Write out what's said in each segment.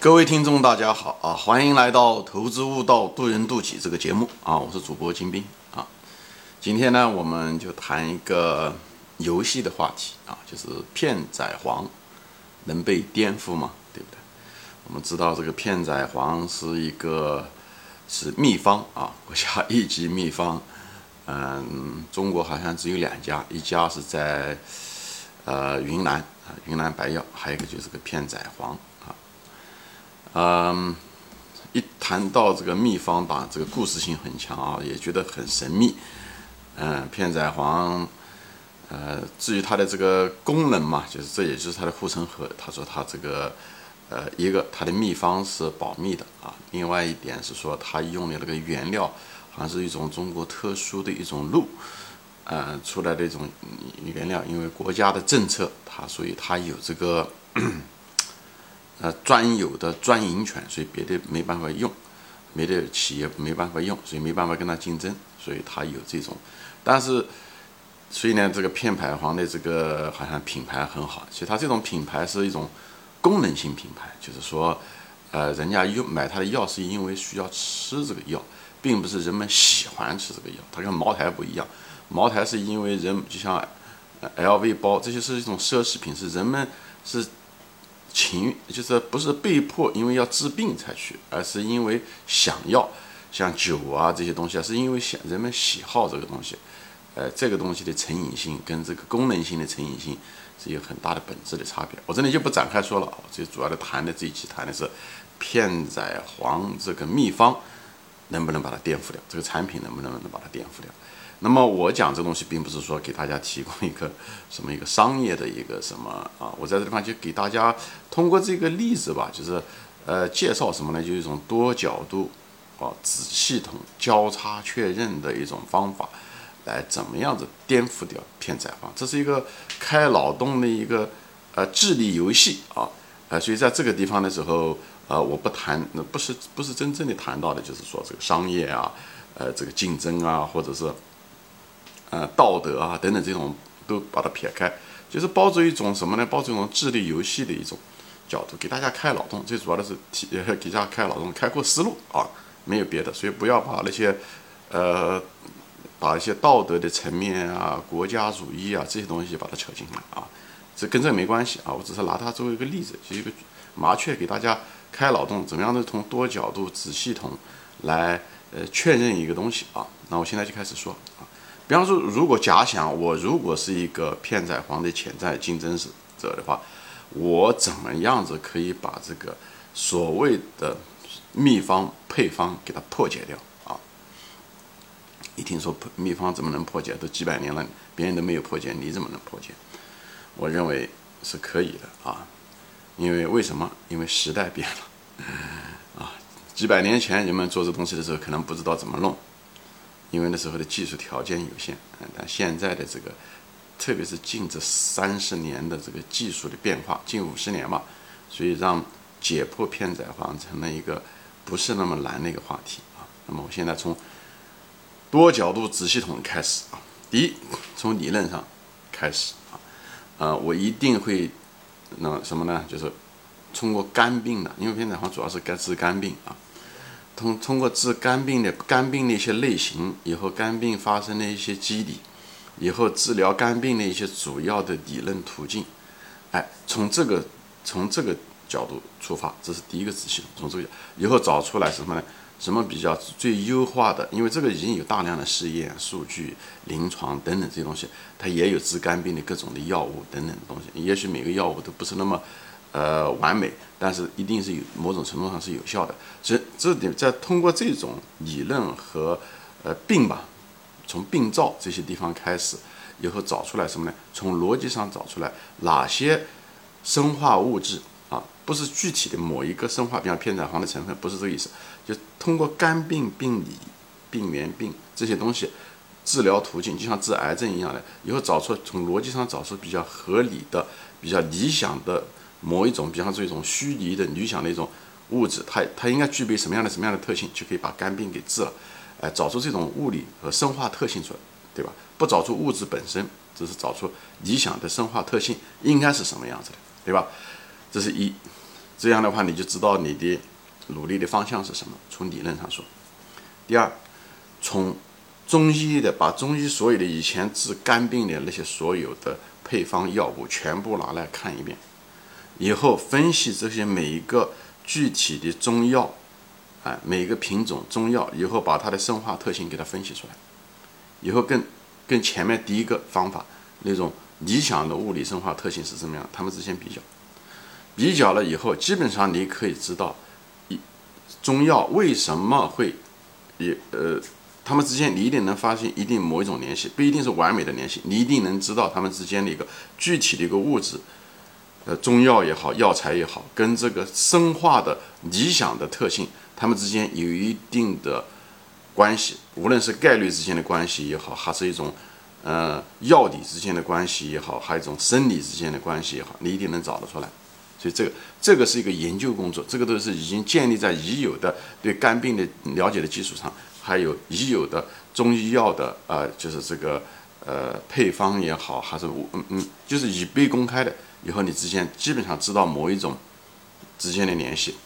各位听众，大家好啊！欢迎来到《投资悟道，渡人渡己》这个节目啊！我是主播金兵啊。今天呢，我们就谈一个游戏的话题啊，就是片仔癀能被颠覆吗？对不对？我们知道这个片仔癀是一个是秘方啊，国家一级秘方。嗯，中国好像只有两家，一家是在呃云南啊，云南白药，还有一个就是个片仔癀。嗯，一谈到这个秘方吧，这个故事性很强啊，也觉得很神秘。嗯，片仔癀，呃，至于它的这个功能嘛，就是这也就是它的护城河。他说他这个，呃，一个它的秘方是保密的啊，另外一点是说他用的那个原料，好像是一种中国特殊的一种鹿，呃，出来的一种原料，因为国家的政策，它所以它有这个。呃，专有的专营权，所以别的没办法用，别的企业没办法用，所以没办法跟他竞争，所以他有这种。但是，所以呢，这个片仔癀的这个好像品牌很好，其实它这种品牌是一种功能性品牌，就是说，呃，人家用买它的药是因为需要吃这个药，并不是人们喜欢吃这个药。它跟茅台不一样，茅台是因为人就像 LV 包，这些是一种奢侈品，是人们是。情就是不是被迫，因为要治病才去，而是因为想要，像酒啊这些东西啊，是因为想人们喜好这个东西，呃，这个东西的成瘾性跟这个功能性的成瘾性是有很大的本质的差别。我这里就不展开说了，这主要的谈的这一期谈的是片仔癀这个秘方能不能把它颠覆掉，这个产品能不能能把它颠覆掉。那么我讲这东西，并不是说给大家提供一个什么一个商业的一个什么啊，我在这地方就给大家通过这个例子吧，就是呃介绍什么呢？就是一种多角度啊、子系统交叉确认的一种方法，来怎么样子颠覆掉片仔癀？这是一个开脑洞的一个呃智力游戏啊，呃，所以在这个地方的时候，呃，我不谈，那不是不是真正的谈到的，就是说这个商业啊，呃，这个竞争啊，或者是。呃，道德啊等等这种都把它撇开，就是抱着一种什么呢？抱着一种智力游戏的一种角度，给大家开脑洞。最主要的是提 给大家开脑洞，开阔思路啊，没有别的。所以不要把那些呃，把一些道德的层面啊、国家主义啊这些东西把它扯进来啊，这跟这没关系啊。我只是拿它作为一个例子，就一个麻雀给大家开脑洞，怎么样的从多角度、子系统来呃确认一个东西啊。那我现在就开始说啊。比方说，如果假想我如果是一个片仔癀的潜在竞争者的话，我怎么样子可以把这个所谓的秘方配方给它破解掉啊？一听说秘方怎么能破解？都几百年了，别人都没有破解，你怎么能破解？我认为是可以的啊，因为为什么？因为时代变了啊！几百年前人们做这东西的时候，可能不知道怎么弄。因为那时候的技术条件有限，嗯但现在的这个，特别是近这三十年的这个技术的变化，近五十年吧，所以让解剖片仔癀成了一个不是那么难的一个话题啊。那么我现在从多角度子系统开始啊，第一，从理论上开始啊，呃，我一定会那什么呢？就是通过肝病的，因为片仔癀主要是该治肝病啊。通通过治肝病的肝病的一些类型，以后肝病发生的一些机理，以后治疗肝病的一些主要的理论途径，哎，从这个从这个角度出发，这是第一个子系统。从这个以后找出来什么呢？什么比较最优化的？因为这个已经有大量的试验数据、临床等等这些东西，它也有治肝病的各种的药物等等的东西。也许每个药物都不是那么。呃，完美，但是一定是有某种程度上是有效的。所以这点在通过这种理论和呃病吧，从病灶这些地方开始，以后找出来什么呢？从逻辑上找出来哪些生化物质啊，不是具体的某一个生化，比方片仔癀的成分，不是这个意思。就通过肝病病理、病原病这些东西治疗途径，就像治癌症一样的，以后找出从逻辑上找出比较合理的、比较理想的。某一种，比方说一种虚拟的、理想的一种物质，它它应该具备什么样的什么样的特性，就可以把肝病给治了。哎，找出这种物理和生化特性出来，对吧？不找出物质本身，只是找出理想的生化特性应该是什么样子的，对吧？这是一。这样的话你就知道你的努力的方向是什么。从理论上说，第二，从中医的把中医所有的以前治肝病的那些所有的配方药物全部拿来看一遍，以后分析这些每一个具体的中药，哎，每一个品种中药，以后把它的生化特性给它分析出来，以后跟跟前面第一个方法那种理想的物理生化特性是什么样，他们之间比较，比较了以后，基本上你可以知道，一中药为什么会，也呃，他们之间你一定能发现一定某一种联系，不一定是完美的联系，你一定能知道他们之间的一个具体的一个物质，呃，中药也好，药材也好，跟这个生化的理想的特性，它们之间有一定的。关系，无论是概率之间的关系也好，还是一种，呃，药理之间的关系也好，还有一种生理之间的关系也好，你一定能找得出来。所以这个这个是一个研究工作，这个都是已经建立在已有的对肝病的了解的基础上，还有已有的中医药的呃，就是这个呃配方也好，还是嗯嗯，就是已被公开的，以后你之间基本上知道某一种之间的联系，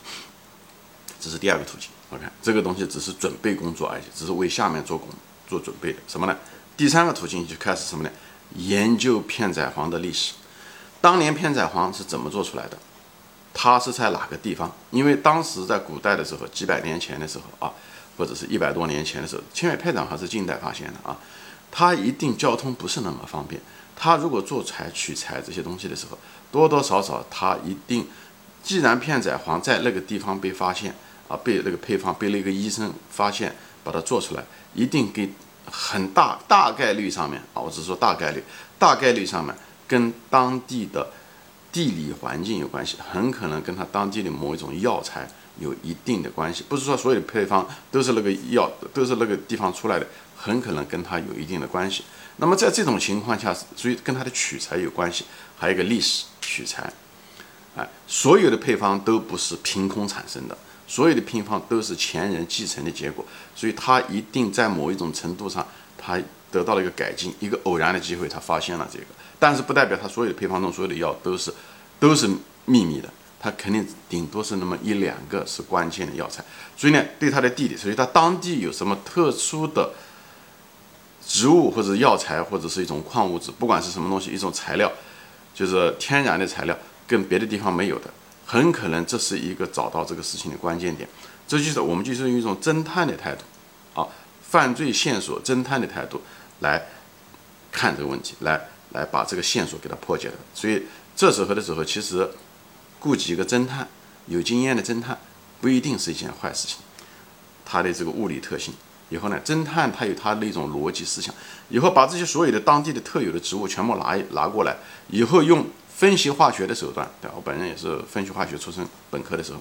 这是第二个途径。OK，这个东西只是准备工作而已，只是为下面做工做准备的。什么呢？第三个途径就开始什么呢？研究片仔癀的历史。当年片仔癀是怎么做出来的？它是在哪个地方？因为当时在古代的时候，几百年前的时候啊，或者是一百多年前的时候，因为片仔癀是近代发现的啊，它一定交通不是那么方便。他如果做材取材这些东西的时候，多多少少他一定，既然片仔癀在那个地方被发现。啊，被那个配方被那个医生发现，把它做出来，一定给很大大概率上面啊，我只是说大概率，大概率上面跟当地的地理环境有关系，很可能跟他当地的某一种药材有一定的关系。不是说所有的配方都是那个药都是那个地方出来的，很可能跟它有一定的关系。那么在这种情况下，所以跟它的取材有关系，还有一个历史取材，哎，所有的配方都不是凭空产生的。所有的配方都是前人继承的结果，所以他一定在某一种程度上，他得到了一个改进，一个偶然的机会，他发现了这个。但是不代表他所有的配方中所有的药都是都是秘密的，他肯定顶多是那么一两个是关键的药材。所以呢，对他的地理，所以他当地有什么特殊的植物或者药材或者是一种矿物质，不管是什么东西，一种材料，就是天然的材料，跟别的地方没有的。很可能这是一个找到这个事情的关键点，这就是我们就是用一种侦探的态度，啊，犯罪线索侦探的态度来看这个问题，来来把这个线索给它破解了。所以这时候的时候，其实雇几个侦探，有经验的侦探不一定是一件坏事情。他的这个物理特性，以后呢，侦探他有他的一种逻辑思想，以后把这些所有的当地的特有的植物全部拿拿过来，以后用。分析化学的手段，对我本人也是分析化学出身，本科的时候，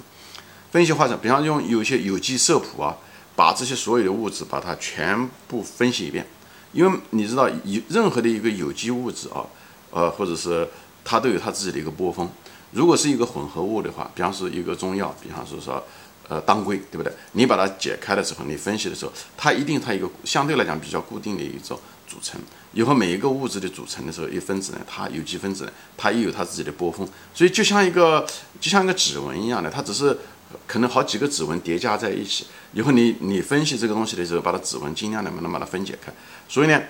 分析化学，比方用有些有机色谱啊，把这些所有的物质把它全部分析一遍，因为你知道，有任何的一个有机物质啊，呃，或者是它都有它自己的一个波峰，如果是一个混合物的话，比方说一个中药，比方说说，呃，当归，对不对？你把它解开的时候，你分析的时候，它一定它一个相对来讲比较固定的一种。组成以后，每一个物质的组成的时候，一分子呢，它有机分子呢，它也有它自己的波峰，所以就像一个就像一个指纹一样的，它只是可能好几个指纹叠加在一起。以后你你分析这个东西的时候，把它指纹尽量能不能把它分解开。所以呢，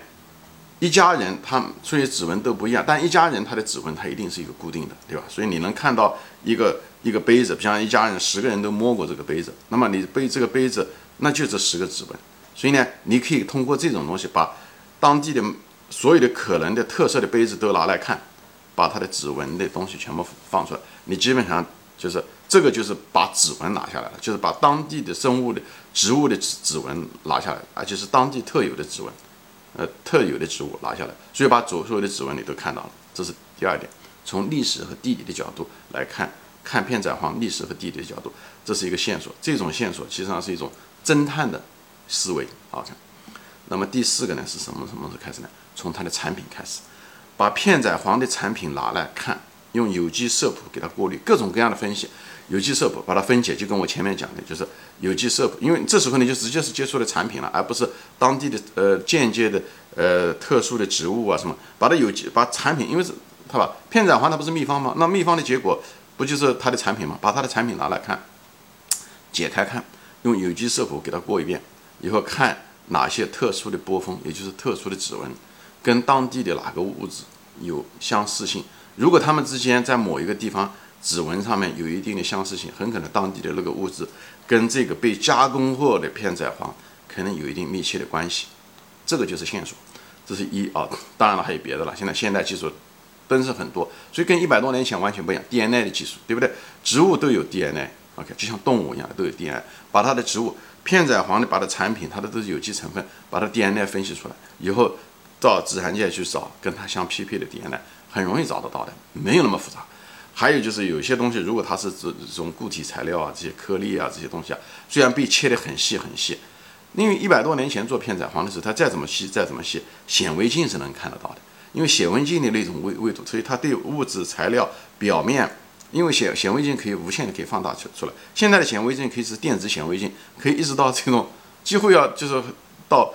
一家人他所以指纹都不一样，但一家人他的指纹它一定是一个固定的，对吧？所以你能看到一个一个杯子，比方一家人十个人都摸过这个杯子，那么你背这个杯子，那就这十个指纹。所以呢，你可以通过这种东西把。当地的所有的可能的特色的杯子都拿来看，把它的指纹的东西全部放出来，你基本上就是这个就是把指纹拿下来了，就是把当地的生物的植物的指指纹拿下来，而且是当地特有的指纹，呃，特有的植物拿下来，所以把所所有的指纹你都看到了，这是第二点。从历史和地理的角度来看，看片仔癀历史和地理的角度，这是一个线索。这种线索其实上是一种侦探的思维啊。那么第四个呢是什么什么时候开始呢？从它的产品开始，把片仔癀的产品拿来看，用有机色谱给它过滤，各种各样的分析，有机色谱把它分解，就跟我前面讲的，就是有机色谱，因为这时候你就直接是接触的产品了，而不是当地的呃间接的呃特殊的植物啊什么，把它有机把产品，因为是它吧片仔癀它不是秘方吗？那秘方的结果不就是它的产品吗？把它的产品拿来看，解开看，用有机色谱给它过一遍，以后看哪些特殊的波峰，也就是特殊的指纹，跟当地的哪个物质有相似性。如果它们之间在某一个地方指纹上面有一定的相似性，很可能当地的那个物质跟这个被加工过的片仔癀可能有一定密切的关系。这个就是线索，这是一啊。当然了，还有别的了。现在现代技术真是很多，所以跟一百多年前完全不一样。DNA 的技术，对不对？植物都有 DNA，OK，就像动物一样都有 DNA。把它的植物片仔癀的，把它产品，它的都是有机成分，把它 DNA 分析出来以后，到自然界去找跟它相匹配的 DNA。很容易找得到的，没有那么复杂。还有就是有些东西，如果它是这这种固体材料啊，这些颗粒啊，这些东西啊，虽然被切得很细很细，因为一百多年前做片仔癀的时候，它再怎么细再怎么细，显微镜是能看得到的。因为显微镜的那种微微度，所以它对物质材料表面，因为显显微镜可以无限的可以放大出出来。现在的显微镜可以是电子显微镜，可以一直到这种几乎要就是到。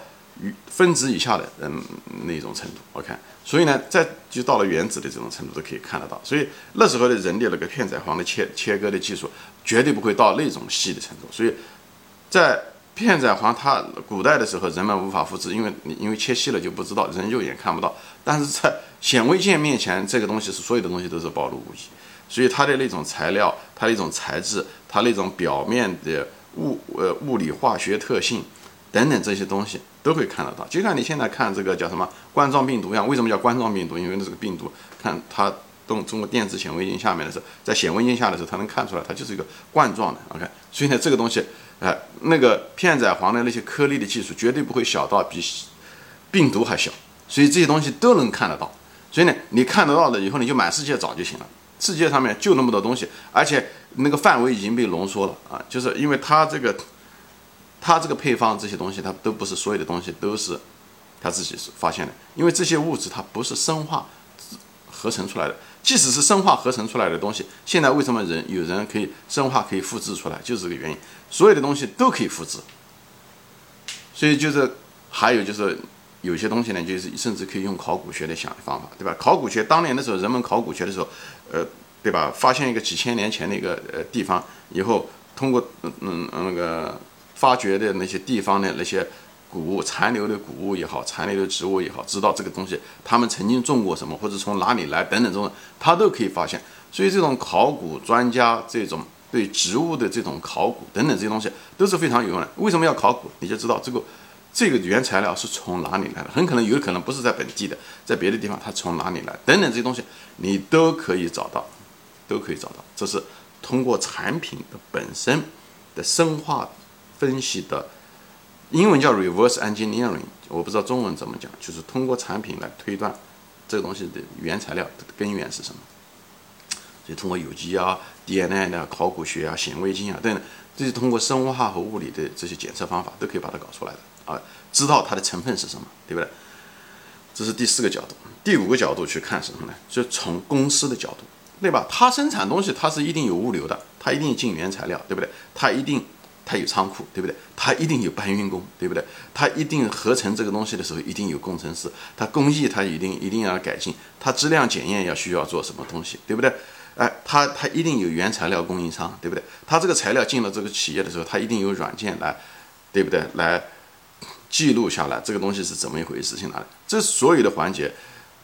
分子以下的嗯那种程度，OK，所以呢，在就到了原子的这种程度都可以看得到，所以那时候的人的那个片仔癀的切切割的技术绝对不会到那种细的程度，所以在片仔癀它古代的时候人们无法复制，因为因为切细了就不知道，人肉眼看不到，但是在显微镜面前，这个东西是所有的东西都是暴露无遗，所以它的那种材料，它的一种材质，它那种表面的物呃物理化学特性。等等这些东西都会看得到，就像你现在看这个叫什么冠状病毒一样。为什么叫冠状病毒？因为这个病毒看它动通过电子显微镜下面的时候，在显微镜下的时候，它能看出来，它就是一个冠状的。OK，所以呢，这个东西，哎，那个片仔癀的那些颗粒的技术绝对不会小到比病毒还小，所以这些东西都能看得到。所以呢，你看得到的以后，你就满世界找就行了。世界上面就那么多东西，而且那个范围已经被浓缩了啊，就是因为它这个。它这个配方这些东西，它都不是所有的东西都是他自己是发现的，因为这些物质它不是生化合成出来的。即使是生化合成出来的东西，现在为什么人有人可以生化可以复制出来，就是这个原因。所有的东西都可以复制，所以就是还有就是有些东西呢，就是甚至可以用考古学的想方法，对吧？考古学当年的时候，人们考古学的时候，呃，对吧？发现一个几千年前的一个呃地方以后，通过嗯嗯那个。发掘的那些地方的那些谷物残留的谷物也好，残留的植物也好，知道这个东西他们曾经种过什么，或者从哪里来等等这种，他都可以发现。所以这种考古专家这种对植物的这种考古等等这些东西都是非常有用的。为什么要考古？你就知道这个这个原材料是从哪里来的，很可能有可能不是在本地的，在别的地方它从哪里来等等这些东西你都可以找到，都可以找到。这是通过产品的本身的生化。分析的英文叫 reverse engineering，我不知道中文怎么讲，就是通过产品来推断这个东西的原材料的根源是什么。所以通过有机啊、DNA 的考古学啊、显微镜啊等等，这些通过生物化和物理的这些检测方法都可以把它搞出来的啊，知道它的成分是什么，对不对？这是第四个角度。第五个角度去看什么呢？就从公司的角度，对吧？它生产东西，它是一定有物流的，它一定进原材料，对不对？它一定。它有仓库，对不对？它一定有搬运工，对不对？它一定合成这个东西的时候，一定有工程师。它工艺，它一定一定要改进。它质量检验要需要做什么东西，对不对？哎，它它一定有原材料供应商，对不对？它这个材料进了这个企业的时候，它一定有软件来，对不对？来记录下来这个东西是怎么一回事，去哪里？这所有的环节，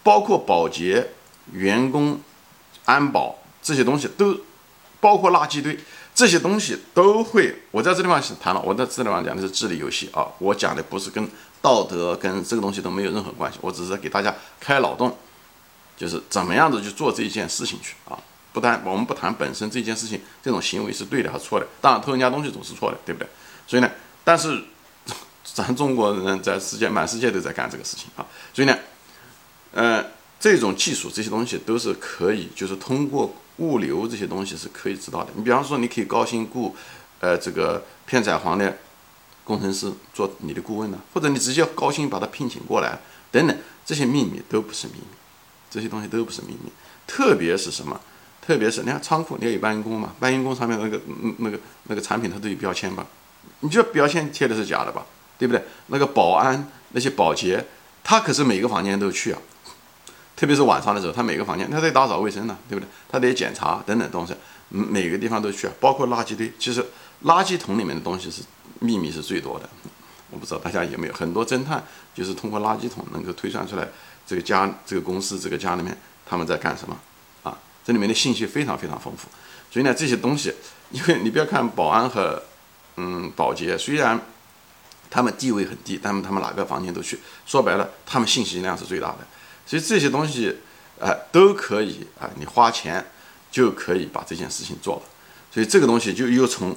包括保洁、员工、安保这些东西，都包括垃圾堆。这些东西都会，我在这地方是谈了，我在这地方讲的是智力游戏啊，我讲的不是跟道德跟这个东西都没有任何关系，我只是给大家开脑洞，就是怎么样子去做这件事情去啊，不谈我们不谈本身这件事情这种行为是对的还是错的，当然偷人家东西总是错的，对不对？所以呢，但是咱中国人在世界满世界都在干这个事情啊，所以呢，呃，这种技术这些东西都是可以，就是通过。物流这些东西是可以知道的。你比方说，你可以高薪雇，呃，这个片仔癀的工程师做你的顾问呢，或者你直接高薪把他聘请过来，等等，这些秘密都不是秘密，这些东西都不是秘密。特别是什么？特别是你看仓库，你要有搬运工嘛，搬运工上面那个那个那个产品它都有标签吧？你就标签贴的是假的吧？对不对？那个保安那些保洁，他可是每个房间都去啊。特别是晚上的时候，他每个房间他得打扫卫生呢，对不对？他得检查等等东西，每个地方都需要，包括垃圾堆。其实垃圾桶里面的东西是秘密是最多的。我不知道大家有没有很多侦探就是通过垃圾桶能够推算出来这个家、这个公司、这个家里面他们在干什么啊？这里面的信息非常非常丰富。所以呢，这些东西，因为你不要看保安和嗯保洁，虽然他们地位很低，但是他们哪个房间都去，说白了，他们信息量是最大的。所以这些东西啊都可以啊，你花钱就可以把这件事情做了。所以这个东西就又从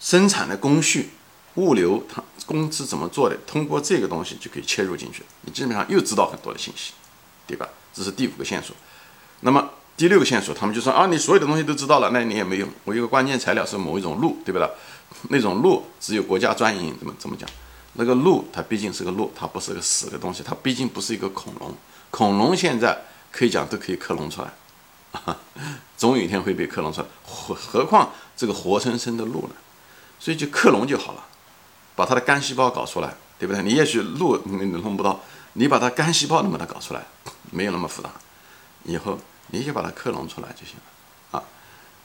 生产的工序。物流它公司怎么做的？通过这个东西就可以切入进去，你基本上又知道很多的信息，对吧？这是第五个线索。那么第六个线索，他们就说啊，你所有的东西都知道了，那你也没用。我有个关键材料是某一种鹿，对不对？那种鹿只有国家专营，怎么怎么讲？那个鹿它毕竟是个鹿，它不是个死的东西，它毕竟不是一个恐龙。恐龙现在可以讲都可以克隆出来，总有一天会被克隆出来，何何况这个活生生的鹿呢？所以就克隆就好了。把它的干细胞搞出来，对不对？你也许鹿你弄不到，你把它干细胞能把它搞出来，没有那么复杂。以后你就把它克隆出来就行了啊！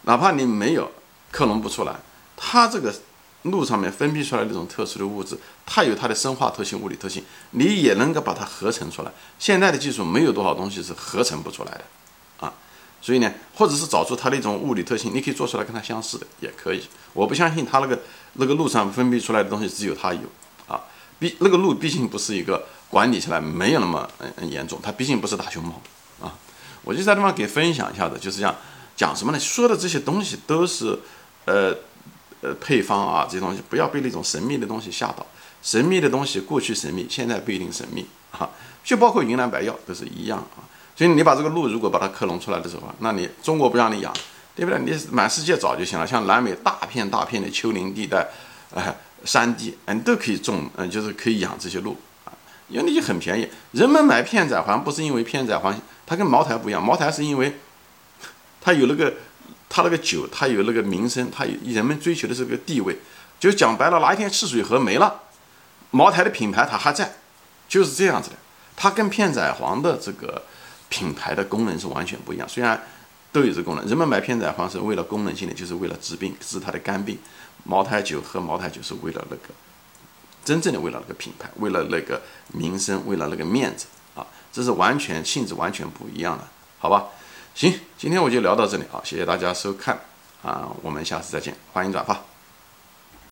哪怕你没有克隆不出来，它这个路上面分泌出来那种特殊的物质，它有它的生化特性、物理特性，你也能够把它合成出来。现在的技术没有多少东西是合成不出来的。啊所以呢，或者是找出它的一种物理特性，你可以做出来跟它相似的，也可以。我不相信它那个那个路上分泌出来的东西只有它有啊。毕那个路毕竟不是一个管理起来没有那么嗯严重，它毕竟不是大熊猫啊。我就在地方给分享一下子，就是讲讲什么呢？说的这些东西都是呃呃配方啊，这些东西不要被那种神秘的东西吓到。神秘的东西过去神秘，现在不一定神秘啊。就包括云南白药都是一样啊。所以你把这个鹿如果把它克隆出来的时候，那你中国不让你养，对不对？你满世界找就行了。像南美大片大片的丘陵地带，哎，山地，哎，你都可以种，嗯，就是可以养这些鹿啊，因为那些很便宜。人们买片仔癀不是因为片仔癀，它跟茅台不一样，茅台是因为它有那个它那个酒，它有那个名声，它有人们追求的是个地位。就讲白了，哪一天赤水河没了，茅台的品牌它还在，就是这样子的。它跟片仔癀的这个。品牌的功能是完全不一样，虽然都有这功能。人们买片仔癀是为了功能性的，就是为了治病，治他的肝病。茅台酒喝茅台酒是为了那个 真正的为了那个品牌，为了那个名声，为了那个面子啊，这是完全性质完全不一样的，好吧？行，今天我就聊到这里啊，谢谢大家收看啊，我们下次再见，欢迎转发。